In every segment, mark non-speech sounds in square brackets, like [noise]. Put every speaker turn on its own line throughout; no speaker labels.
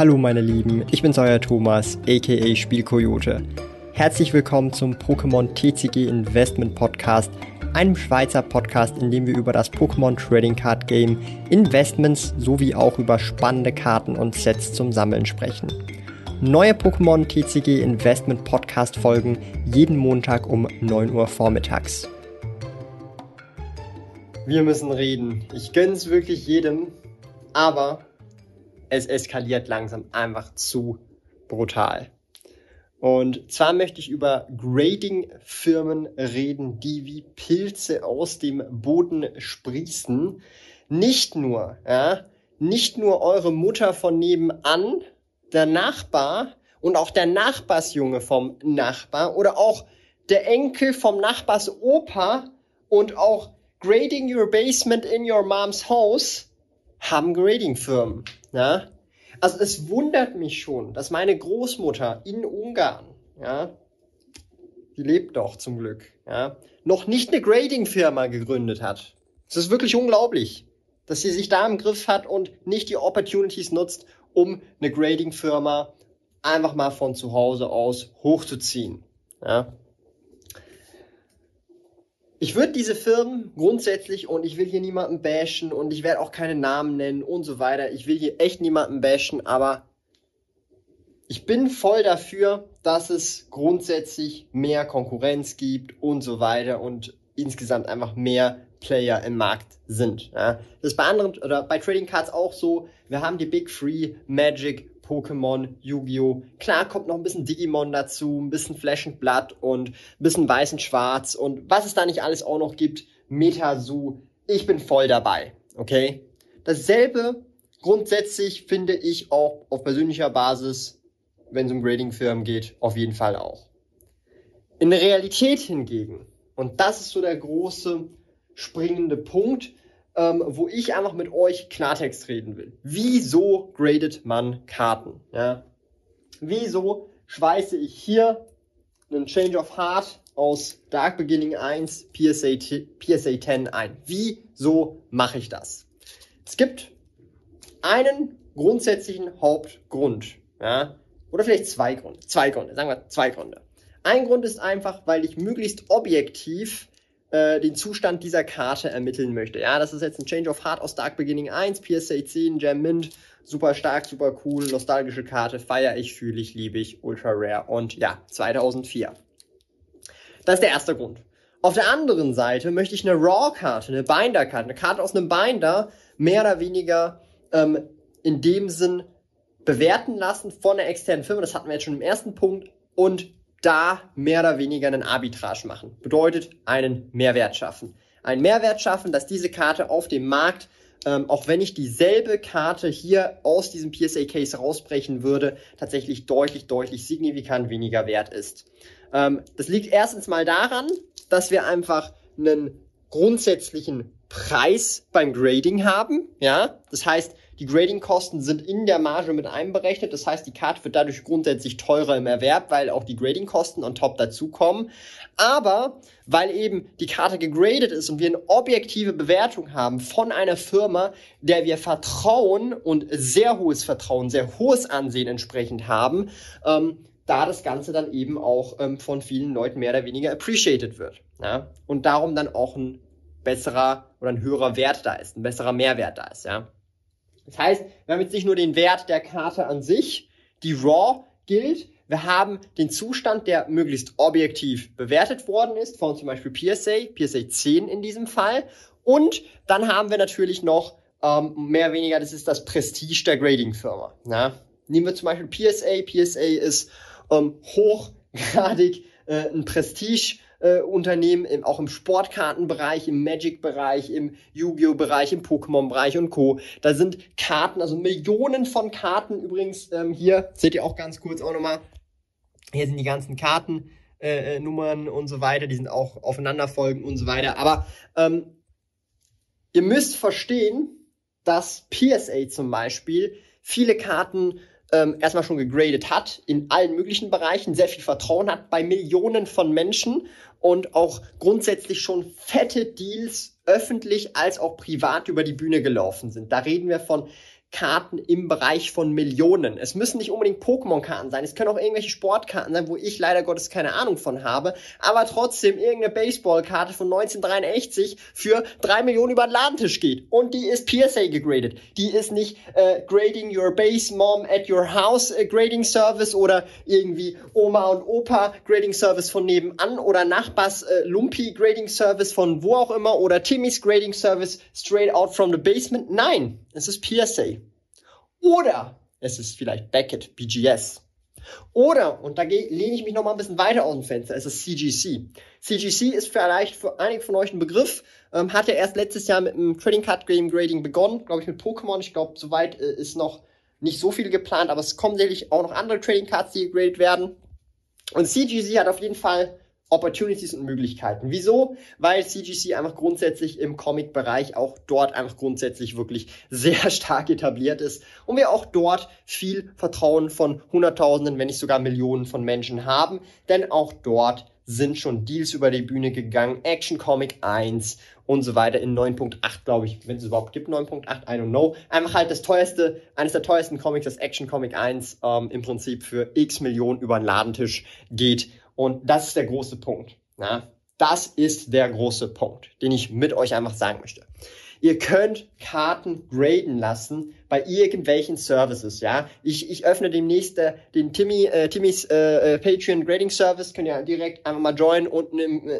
Hallo meine Lieben, ich bin's euer Thomas, aka Spielkoyote. Herzlich willkommen zum Pokémon TCG Investment Podcast, einem Schweizer Podcast, in dem wir über das Pokémon Trading Card Game, Investments sowie auch über spannende Karten und Sets zum Sammeln sprechen. Neue Pokémon TCG Investment Podcast Folgen jeden Montag um 9 Uhr vormittags. Wir müssen reden. Ich gönn's wirklich jedem, aber es eskaliert langsam einfach zu brutal. Und zwar möchte ich über Grading-Firmen reden, die wie Pilze aus dem Boden sprießen. Nicht nur, ja, nicht nur eure Mutter von nebenan, der Nachbar und auch der Nachbarsjunge vom Nachbar oder auch der Enkel vom Nachbars Opa und auch Grading Your Basement in Your Mom's House haben Grading-Firmen. Ja? Also es wundert mich schon, dass meine Großmutter in Ungarn, ja, die lebt doch zum Glück, ja, noch nicht eine Grading-Firma gegründet hat. Es ist wirklich unglaublich, dass sie sich da im Griff hat und nicht die Opportunities nutzt, um eine Grading-Firma einfach mal von zu Hause aus hochzuziehen. Ja. Ich würde diese Firmen grundsätzlich, und ich will hier niemanden bashen und ich werde auch keine Namen nennen und so weiter, ich will hier echt niemanden bashen, aber ich bin voll dafür, dass es grundsätzlich mehr Konkurrenz gibt und so weiter und insgesamt einfach mehr Player im Markt sind. Ja. Das ist bei anderen oder bei Trading Cards auch so. Wir haben die Big Free, Magic, Pokémon, Yu-Gi-Oh! Klar kommt noch ein bisschen Digimon dazu, ein bisschen Flash and Blood und ein bisschen Weiß und Schwarz und was es da nicht alles auch noch gibt. Metasu. Ich bin voll dabei. Okay? Dasselbe grundsätzlich finde ich auch auf persönlicher Basis, wenn es um Grading-Firmen geht, auf jeden Fall auch. In der Realität hingegen, und das ist so der große springende Punkt, ähm, wo ich einfach mit euch Klartext reden will. Wieso gradet man Karten? Ja? Wieso schweiße ich hier einen Change of Heart aus Dark Beginning 1 PSA, PSA 10 ein? Wieso mache ich das? Es gibt einen grundsätzlichen Hauptgrund. Ja? Oder vielleicht zwei Gründe. Zwei Gründe, sagen wir zwei Gründe. Ein Grund ist einfach, weil ich möglichst objektiv äh, den Zustand dieser Karte ermitteln möchte. Ja, das ist jetzt ein Change of Heart aus Dark Beginning 1, PSA 10, Gem Mint, super stark, super cool, nostalgische Karte, feiere ich, fühle ich, liebe ich, ultra rare und ja, 2004. Das ist der erste Grund. Auf der anderen Seite möchte ich eine Raw-Karte, eine Binder-Karte, eine Karte aus einem Binder mehr oder weniger ähm, in dem Sinn bewerten lassen von einer externen Firma. Das hatten wir jetzt schon im ersten Punkt. Und da mehr oder weniger einen Arbitrage machen. Bedeutet einen Mehrwert schaffen. Ein Mehrwert schaffen, dass diese Karte auf dem Markt, ähm, auch wenn ich dieselbe Karte hier aus diesem PSA-Case rausbrechen würde, tatsächlich deutlich, deutlich signifikant weniger wert ist. Ähm, das liegt erstens mal daran, dass wir einfach einen grundsätzlichen Preis beim Grading haben. Ja, das heißt, die Grading-Kosten sind in der Marge mit einberechnet. Das heißt, die Karte wird dadurch grundsätzlich teurer im Erwerb, weil auch die Grading-Kosten on top dazukommen. Aber weil eben die Karte gegradet ist und wir eine objektive Bewertung haben von einer Firma, der wir vertrauen und sehr hohes Vertrauen, sehr hohes Ansehen entsprechend haben, ähm, da das Ganze dann eben auch ähm, von vielen Leuten mehr oder weniger appreciated wird. Ja? Und darum dann auch ein besserer oder ein höherer Wert da ist, ein besserer Mehrwert da ist. Ja? Das heißt, wir haben jetzt nicht nur den Wert der Karte an sich, die RAW gilt, wir haben den Zustand, der möglichst objektiv bewertet worden ist, von zum Beispiel PSA, PSA 10 in diesem Fall. Und dann haben wir natürlich noch ähm, mehr oder weniger, das ist das Prestige der Grading-Firma. Nehmen wir zum Beispiel PSA. PSA ist ähm, hochgradig äh, ein Prestige äh, Unternehmen, im, auch im Sportkartenbereich, im Magic-Bereich, im Yu-Gi-Oh! Bereich, im Pokémon-Bereich und Co. Da sind Karten, also Millionen von Karten übrigens. Ähm, hier seht ihr auch ganz kurz auch nochmal. Hier sind die ganzen Karten. Äh, äh, Nummern und so weiter, die sind auch aufeinanderfolgend und so weiter. Aber ähm, ihr müsst verstehen, dass PSA zum Beispiel viele Karten ähm, erstmal schon gegradet hat in allen möglichen Bereichen, sehr viel Vertrauen hat bei Millionen von Menschen und auch grundsätzlich schon fette Deals öffentlich als auch privat über die Bühne gelaufen sind. Da reden wir von Karten im Bereich von Millionen. Es müssen nicht unbedingt Pokémon-Karten sein, es können auch irgendwelche Sportkarten sein, wo ich leider Gottes keine Ahnung von habe, aber trotzdem irgendeine Baseball-Karte von 1983 für drei Millionen über den Ladentisch geht. Und die ist PSA gegradet. Die ist nicht äh, Grading Your Base Mom at Your House äh, Grading Service oder irgendwie Oma und Opa Grading Service von nebenan oder Nachbars äh, Lumpi Grading Service von wo auch immer oder Timmys Grading Service straight out from the basement. Nein, es ist PSA. Oder es ist vielleicht Beckett, BGS. Oder, und da lehne ich mich noch mal ein bisschen weiter aus dem Fenster, es ist CGC. CGC ist vielleicht für einige von euch ein Begriff, ähm, hat ja erst letztes Jahr mit dem Trading Card Game Grading begonnen, glaube ich mit Pokémon. Ich glaube, soweit äh, ist noch nicht so viel geplant, aber es kommen sicherlich auch noch andere Trading Cards, die gegradet werden. Und CGC hat auf jeden Fall Opportunities und Möglichkeiten. Wieso? Weil CGC einfach grundsätzlich im Comic-Bereich auch dort einfach grundsätzlich wirklich sehr [laughs] stark etabliert ist und wir auch dort viel Vertrauen von Hunderttausenden, wenn nicht sogar Millionen von Menschen haben, denn auch dort sind schon Deals über die Bühne gegangen, Action Comic 1 und so weiter in 9.8, glaube ich, wenn es überhaupt gibt, 9.8, I don't know. Einfach halt das teuerste, eines der teuersten Comics, das Action Comic 1, ähm, im Prinzip für x Millionen über den Ladentisch geht und das ist der große Punkt. Ja? Das ist der große Punkt, den ich mit euch einfach sagen möchte. Ihr könnt Karten graden lassen bei irgendwelchen Services, ja. Ich, ich öffne demnächst äh, den Timmy, äh, Timmys äh, äh Patreon Grading Service, könnt ihr direkt einfach mal joinen. Unten im, äh,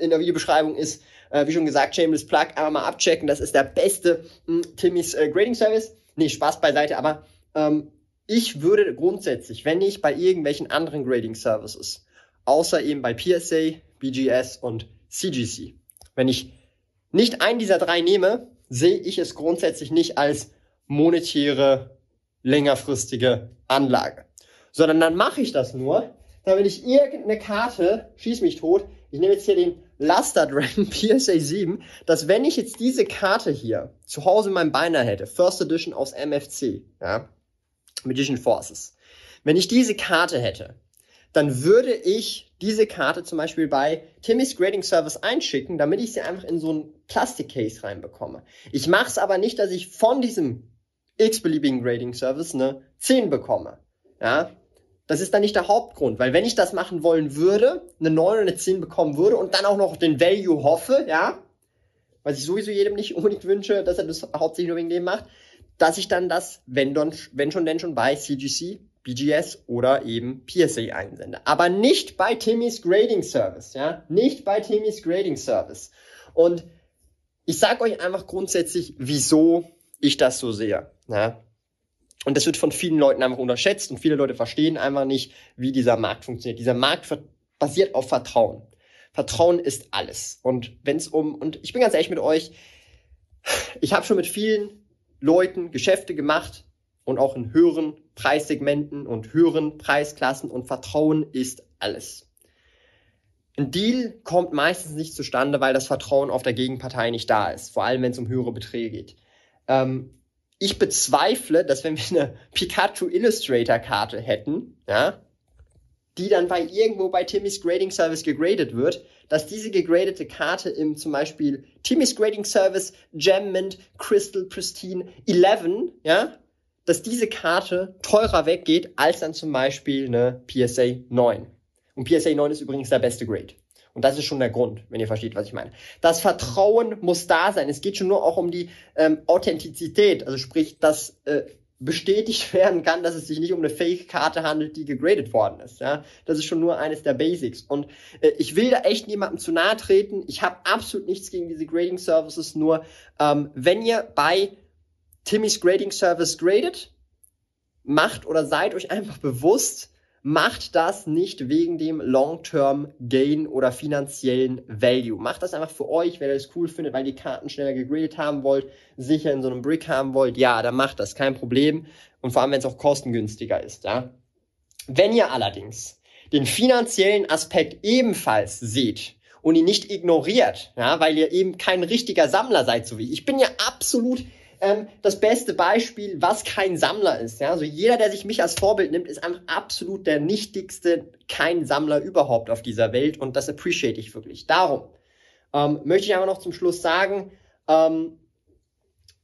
in der Videobeschreibung ist, äh, wie schon gesagt, Shameless Plug, einfach mal abchecken. Das ist der beste mh, hm, Timmys äh, Grading Service. Nee, Spaß beiseite, aber ähm, ich würde grundsätzlich, wenn ich bei irgendwelchen anderen Grading Services außer eben bei PSA, BGS und CGC. Wenn ich nicht einen dieser drei nehme, sehe ich es grundsätzlich nicht als monetäre, längerfristige Anlage. Sondern dann mache ich das nur, damit ich irgendeine Karte, schieß mich tot, ich nehme jetzt hier den Luster Dragon [laughs] PSA 7, dass wenn ich jetzt diese Karte hier zu Hause in meinem Beiner hätte, First Edition aus MFC, ja, Magician Forces, wenn ich diese Karte hätte, dann würde ich diese Karte zum Beispiel bei Timmy's Grading Service einschicken, damit ich sie einfach in so ein Plastikcase reinbekomme. Ich mache es aber nicht, dass ich von diesem x-beliebigen Grading Service eine 10 bekomme. Ja, das ist dann nicht der Hauptgrund, weil wenn ich das machen wollen würde, eine 9 oder eine 10 bekommen würde und dann auch noch den Value hoffe, ja, was ich sowieso jedem nicht [laughs] unbedingt wünsche, dass er das hauptsächlich nur wegen dem macht, dass ich dann das, wenn, dann, wenn schon denn schon bei CGC BGS oder eben PSA einsende. Aber nicht bei Timmys Grading Service, ja? Nicht bei Timmys Grading Service. Und ich sage euch einfach grundsätzlich, wieso ich das so sehe. Ja? Und das wird von vielen Leuten einfach unterschätzt und viele Leute verstehen einfach nicht, wie dieser Markt funktioniert. Dieser Markt basiert auf Vertrauen. Vertrauen ist alles. Und wenn es um, und ich bin ganz ehrlich mit euch, ich habe schon mit vielen Leuten Geschäfte gemacht, und auch in höheren Preissegmenten und höheren Preisklassen und Vertrauen ist alles. Ein Deal kommt meistens nicht zustande, weil das Vertrauen auf der Gegenpartei nicht da ist, vor allem wenn es um höhere Beträge geht. Ähm, ich bezweifle, dass wenn wir eine Pikachu Illustrator Karte hätten, ja, die dann bei irgendwo bei Timmy's Grading Service gegradet wird, dass diese gegradete Karte im zum Beispiel Timmy's Grading Service Gem Mint Crystal Pristine 11, ja, dass diese Karte teurer weggeht als dann zum Beispiel eine PSA 9. Und PSA 9 ist übrigens der beste Grade. Und das ist schon der Grund, wenn ihr versteht, was ich meine. Das Vertrauen muss da sein. Es geht schon nur auch um die ähm, Authentizität. Also sprich, dass äh, bestätigt [laughs] werden kann, dass es sich nicht um eine Fake-Karte handelt, die gegradet worden ist. Ja, das ist schon nur eines der Basics. Und äh, ich will da echt niemandem zu nahe treten. Ich habe absolut nichts gegen diese Grading Services. Nur ähm, wenn ihr bei Timmys Grading Service gradet, macht oder seid euch einfach bewusst, macht das nicht wegen dem Long-Term Gain oder finanziellen Value. Macht das einfach für euch, wenn ihr das cool findet, weil die Karten schneller gegradet haben wollt, sicher in so einem Brick haben wollt. Ja, dann macht das, kein Problem. Und vor allem, wenn es auch kostengünstiger ist, ja. Wenn ihr allerdings den finanziellen Aspekt ebenfalls seht und ihn nicht ignoriert, ja, weil ihr eben kein richtiger Sammler seid, so wie ich. Ich bin ja absolut ähm, das beste Beispiel, was kein Sammler ist. Ja? Also jeder, der sich mich als Vorbild nimmt, ist einfach absolut der nichtigste kein Sammler überhaupt auf dieser Welt und das appreciate ich wirklich. Darum ähm, möchte ich aber noch zum Schluss sagen, ähm,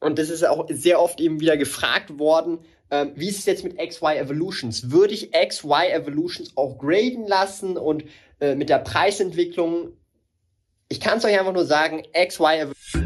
und das ist auch sehr oft eben wieder gefragt worden, ähm, wie ist es jetzt mit XY Evolutions? Würde ich XY Evolutions auch graden lassen und äh, mit der Preisentwicklung? Ich kann es euch einfach nur sagen, XY Evolutions.